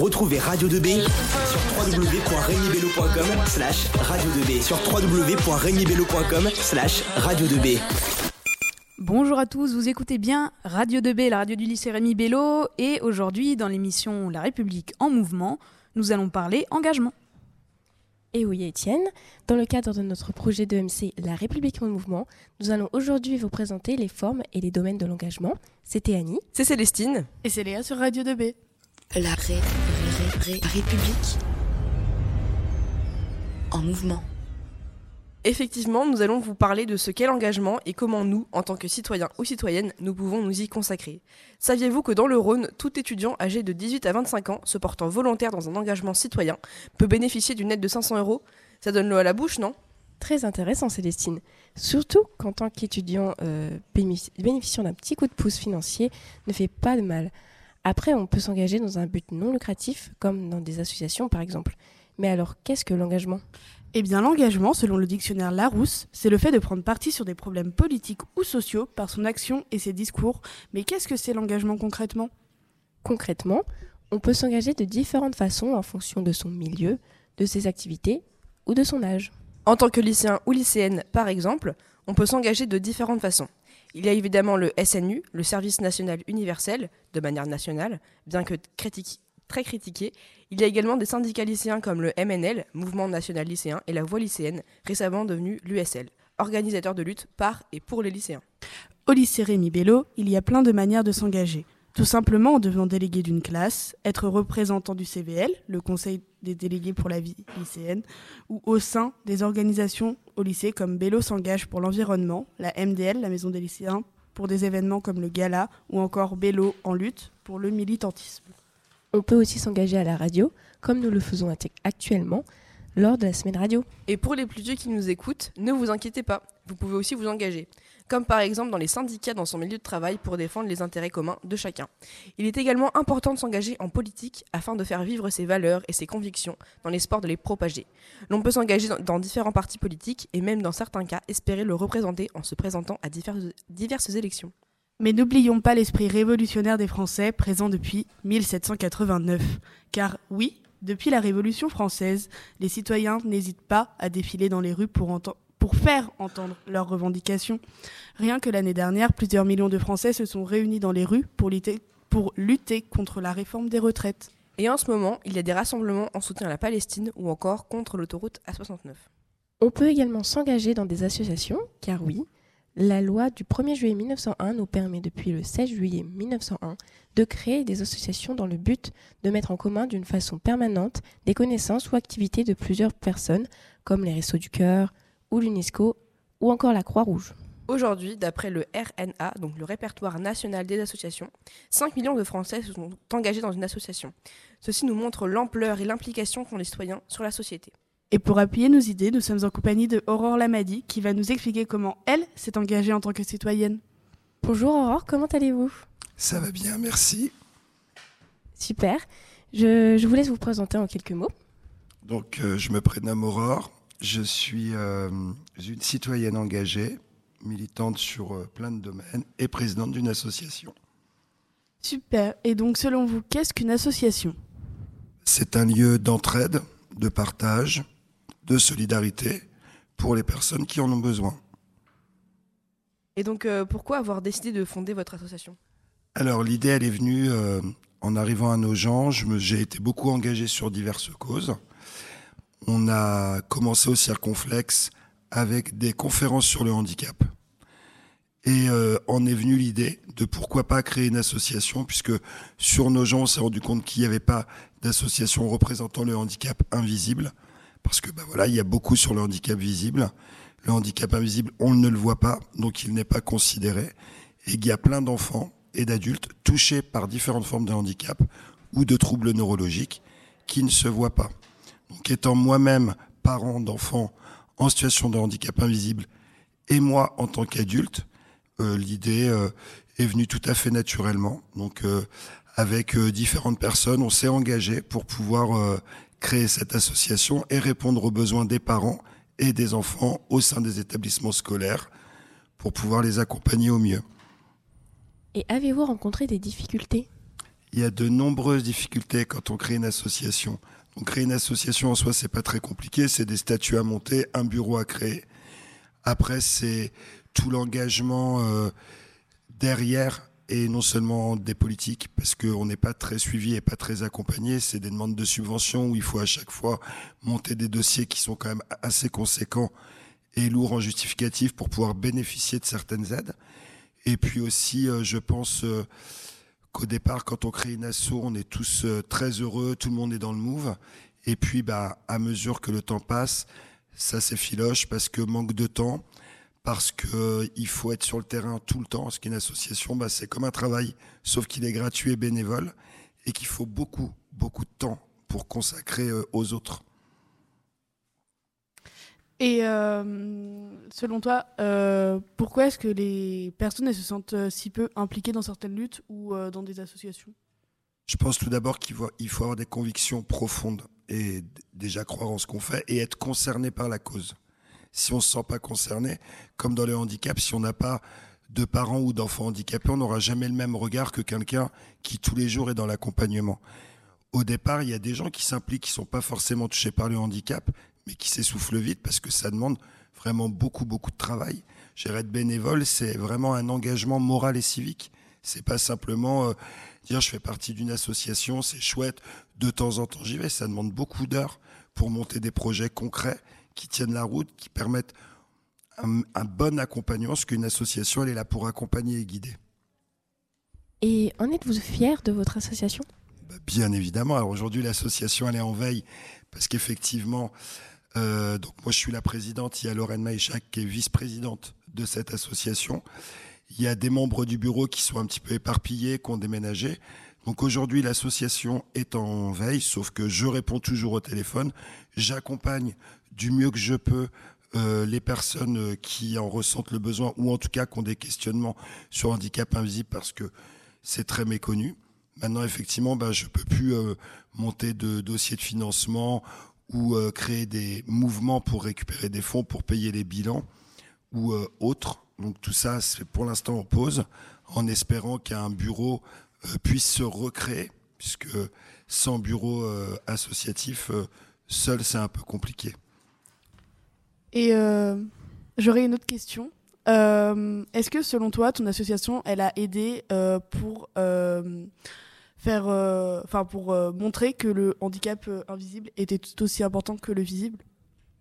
Retrouvez Radio 2B sur www.regnibello.com slash radio 2B sur www.regnibello.com slash radio 2B. Bonjour à tous, vous écoutez bien Radio 2B, la radio du lycée Rémi Bello, et aujourd'hui dans l'émission La République en mouvement, nous allons parler engagement. Et oui, Étienne, dans le cadre de notre projet de MC La République en mouvement, nous allons aujourd'hui vous présenter les formes et les domaines de l'engagement. C'était Annie. C'est Célestine. Et c'est Léa sur Radio 2B. La ré, ré, ré, République en mouvement. Effectivement, nous allons vous parler de ce qu'est l'engagement et comment nous, en tant que citoyens ou citoyennes, nous pouvons nous y consacrer. Saviez-vous que dans le Rhône, tout étudiant âgé de 18 à 25 ans se portant volontaire dans un engagement citoyen peut bénéficier d'une aide de 500 euros? Ça donne l'eau à la bouche, non? Très intéressant, Célestine. Surtout qu'en tant qu'étudiant euh, bénéficiant d'un petit coup de pouce financier ne fait pas de mal. Après, on peut s'engager dans un but non lucratif, comme dans des associations par exemple. Mais alors, qu'est-ce que l'engagement? Eh bien, l'engagement, selon le dictionnaire Larousse, c'est le fait de prendre parti sur des problèmes politiques ou sociaux par son action et ses discours. Mais qu'est-ce que c'est l'engagement concrètement? Concrètement, on peut s'engager de différentes façons en fonction de son milieu, de ses activités ou de son âge. En tant que lycéen ou lycéenne, par exemple, on peut s'engager de différentes façons. Il y a évidemment le SNU, le Service national universel, de manière nationale, bien que très critiqué. Il y a également des syndicats lycéens comme le MNL, Mouvement national lycéen, et la Voix lycéenne, récemment devenue l'USL, organisateur de lutte par et pour les lycéens. Au lycée Rémi Bello, il y a plein de manières de s'engager. Tout simplement en devenant délégué d'une classe, être représentant du CVL, le Conseil des délégués pour la vie lycéenne, ou au sein des organisations au lycée comme Bello s'engage pour l'environnement, la MDL, la Maison des lycéens, pour des événements comme le Gala, ou encore Bello en lutte pour le militantisme. On peut aussi s'engager à la radio, comme nous le faisons actuellement lors de la semaine radio. Et pour les plus vieux qui nous écoutent, ne vous inquiétez pas, vous pouvez aussi vous engager comme par exemple dans les syndicats dans son milieu de travail pour défendre les intérêts communs de chacun. Il est également important de s'engager en politique afin de faire vivre ses valeurs et ses convictions dans l'espoir de les propager. L'on peut s'engager dans, différents partis politiques et même dans certains cas espérer le représenter en se présentant à diverses, diverses élections. Mais n'oublions pas l'esprit révolutionnaire des Français présent depuis 1789. Car oui, depuis la Révolution française, les citoyens n'hésitent pas à défiler dans les rues pour, entendre pour faire entendre leurs revendications. Rien que l'année dernière, plusieurs millions de Français se sont réunis dans les rues pour lutter, pour lutter contre la réforme des retraites. Et en ce moment, il y a des rassemblements en soutien à la Palestine ou encore contre l'autoroute A69. On peut également s'engager dans des associations, car oui, la loi du 1er juillet 1901 nous permet depuis le 16 juillet 1901 de créer des associations dans le but de mettre en commun d'une façon permanente des connaissances ou activités de plusieurs personnes, comme les Restos du Cœur, ou l'UNESCO ou encore la Croix-Rouge. Aujourd'hui, d'après le RNA, donc le répertoire national des associations, 5 millions de Français se sont engagés dans une association. Ceci nous montre l'ampleur et l'implication qu'ont les citoyens sur la société. Et pour appuyer nos idées, nous sommes en compagnie de Aurore Lamadi qui va nous expliquer comment elle s'est engagée en tant que citoyenne. Bonjour Aurore, comment allez-vous? Ça va bien, merci. Super. Je, je, vous laisse vous présenter en quelques mots. Donc, euh, je me prénomme Aurore, je suis euh, une citoyenne engagée, militante sur euh, plein de domaines et présidente d'une association. Super. Et donc, selon vous, qu'est-ce qu'une association? C'est un lieu d'entraide, de partage, de solidarité pour les personnes qui en ont besoin. Et donc, euh, pourquoi avoir décidé de fonder votre association? Alors, l'idée, elle est venue en arrivant à nos gens. J'ai été beaucoup engagé sur diverses causes on a commencé au circonflexe avec des conférences sur le handicap. Et euh, en est venue l'idée de pourquoi pas créer une association, puisque sur nos gens, on s'est rendu compte qu'il n'y avait pas d'association représentant le handicap invisible, parce que bah voilà, il y a beaucoup sur le handicap visible. Le handicap invisible, on ne le voit pas, donc il n'est pas considéré. Et il y a plein d'enfants et d'adultes touchés par différentes formes de handicap ou de troubles neurologiques qui ne se voient pas. Donc étant moi-même parent d'enfants en situation de handicap invisible et moi en tant qu'adulte, euh, l'idée euh, est venue tout à fait naturellement. Donc euh, avec différentes personnes, on s'est engagé pour pouvoir créer cette association et répondre aux besoins des parents et des enfants au sein des établissements scolaires pour pouvoir les accompagner au mieux. Et avez-vous rencontré des difficultés? Il y a de nombreuses difficultés quand on crée une association. Donc créer une association en soi, c'est pas très compliqué, c'est des statuts à monter, un bureau à créer. Après, c'est tout l'engagement euh, derrière et non seulement des politiques, parce qu'on n'est pas très suivi et pas très accompagné. C'est des demandes de subventions où il faut à chaque fois monter des dossiers qui sont quand même assez conséquents et lourds en justificatif pour pouvoir bénéficier de certaines aides. Et puis aussi, euh, je pense euh, qu'au départ, quand on crée une asso, on est tous euh, très heureux, tout le monde est dans le move. Et puis, bah, à mesure que le temps passe, ça s'effiloche parce que manque de temps, parce que il faut être sur le terrain tout le temps. Parce qu'une association, bah, c'est comme un travail, sauf qu'il est gratuit et bénévole, et qu'il faut beaucoup, beaucoup de temps pour consacrer aux autres. Et euh, selon toi, euh, pourquoi est-ce que les personnes se sentent euh, si peu impliquées dans certaines luttes ou dans des associations? Je pense tout d'abord qu'il faut, faut avoir des convictions profondes et déjà croire en ce qu'on fait et être concerné par la cause. Si on ne se sent pas concerné, comme dans le handicap, si on n'a pas de parents ou d'enfants handicapés, on n'aura jamais le même regard que quelqu'un qui tous les jours est dans l'accompagnement. Au départ, il y a des gens qui s'impliquent, qui ne sont pas forcément touchés par le handicap, mais qui s'essouffle vite parce que ça demande vraiment beaucoup, beaucoup de travail. Gérer être bénévole, c'est vraiment un engagement moral et civique. C'est pas simplement euh, dire je fais partie d'une association, c'est chouette, de temps en temps j'y vais. Ça demande beaucoup d'heures pour monter des projets concrets qui tiennent la route, qui permettent un, bon accompagnement, parce qu'une association, elle est là pour accompagner et guider. Et en êtes-vous fier de votre association? Bah, Bien évidemment. Alors aujourd'hui, l'association, elle est en veille, parce qu'effectivement, euh, donc moi, je suis la présidente. Il y a Lorraine Maïchak qui est vice-présidente de cette association. Il y a des membres du bureau qui sont un petit peu éparpillés, qui ont déménagé. Donc aujourd'hui, l'association est en veille, sauf que je réponds toujours au téléphone. J'accompagne du mieux que je peux euh, les personnes qui en ressentent le besoin ou en tout cas qui ont des questionnements sur handicap invisible parce que c'est très méconnu. Maintenant, effectivement, ben, je peux plus euh, monter de dossiers de financement ou euh, créer des mouvements pour récupérer des fonds pour payer les bilans ou euh, autres. Donc tout ça, c'est pour l'instant en pause, en espérant qu'un bureau euh, puisse se recréer, puisque sans bureau associatif, seul, c'est un peu compliqué. Et j'aurais une autre question. Est-ce que selon toi, ton association, elle a aidé pour faire, euh, enfin pour euh, montrer que le handicap euh, invisible était tout aussi important que le visible?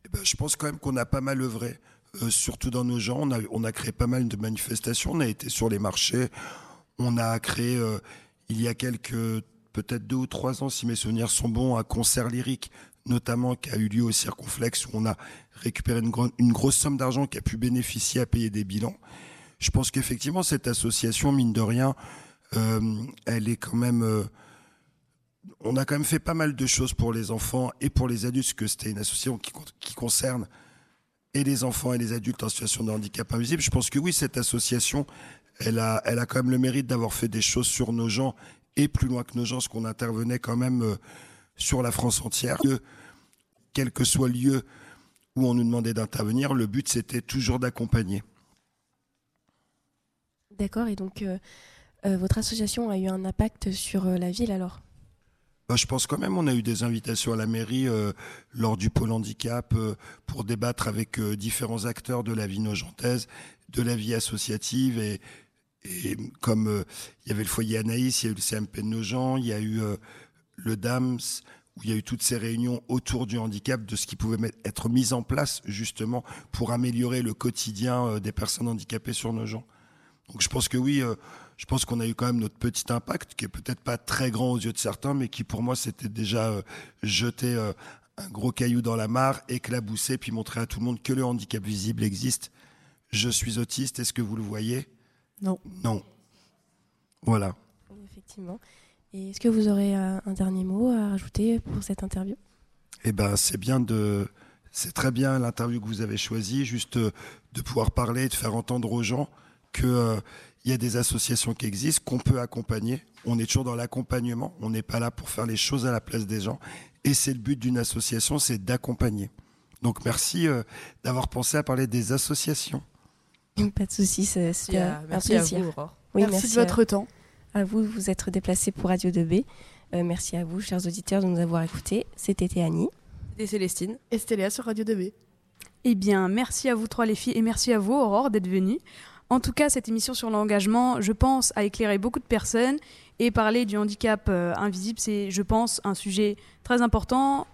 Eh ben, Je pense quand même qu'on a pas mal œuvré, surtout dans nos gens. On a créé pas mal de manifestations, on a été sur les marchés, on a créé, il y a quelques, peut-être deux ou trois ans, si mes souvenirs sont bons, un concert lyrique notamment qui a eu lieu au Circonflexe où on a récupéré une, grosse somme d'argent qui a pu bénéficier à payer des bilans. Je pense qu'effectivement cette association, mine de rien, euh, elle est quand même euh, on a quand même fait pas mal de choses pour les enfants et pour les adultes, parce que c'était une association qui, qui, concerne et les enfants et les adultes en situation de handicap invisible. Je pense que oui, cette association, elle a, elle a quand même le mérite d'avoir fait des choses sur nos gens et plus loin que nos gens, parce qu'on intervenait quand même euh, sur la France entière. Quel que soit le lieu où on nous demandait d'intervenir, le but c'était toujours d'accompagner. D'accord, et donc euh, votre association a eu un impact sur euh, la ville alors? Bah, je pense quand même, on a eu des invitations à la mairie euh, lors du pôle handicap pour débattre avec différents acteurs de la vie nogentaise, de la vie associative et, et comme il y avait le foyer Anaïs, il y a eu le CMP de Nogent, il y a eu le DAMS, où il y a eu toutes ces réunions autour du handicap, de ce qui pouvait être mis en place justement pour améliorer le quotidien des personnes handicapées sur Nogent. Donc je pense que oui, je pense qu'on a eu quand même notre petit impact, qui est peut-être pas très grand aux yeux de certains, mais qui pour moi c'était déjà euh, jeter euh, un gros caillou dans la mare, éclabousser, puis montrer à tout le monde que le handicap visible existe. Je suis autiste, est-ce que vous le voyez? Non. Non. Voilà. Effectivement. Et est-ce que vous aurez euh, un dernier mot à rajouter pour cette interview? Eh ben, c'est bien de, c'est très bien l'interview que vous avez choisie, juste de pouvoir parler, de faire entendre aux gens que il y a des associations qui existent, qu'on peut accompagner. On est toujours dans l'accompagnement. On n'est pas là pour faire les choses à la place des gens. Et c'est le but d'une association, c'est d'accompagner. Donc merci euh, d'avoir pensé à parler des associations. Pas de souci, c'est un plaisir. oui, merci, de votre temps. À vous de vous être déplacés pour Radio 2B. Euh, merci à vous, chers auditeurs, de nous avoir écoutés. C'était Théanie. C'était Célestine. Et Stéléa sur Radio 2B. Eh bien, merci à vous trois les filles et merci à vous Aurore d'être venue. En tout cas, cette émission sur l'engagement, je pense, a éclairé beaucoup de personnes et parler du handicap euh, invisible, c'est, je pense, un sujet très important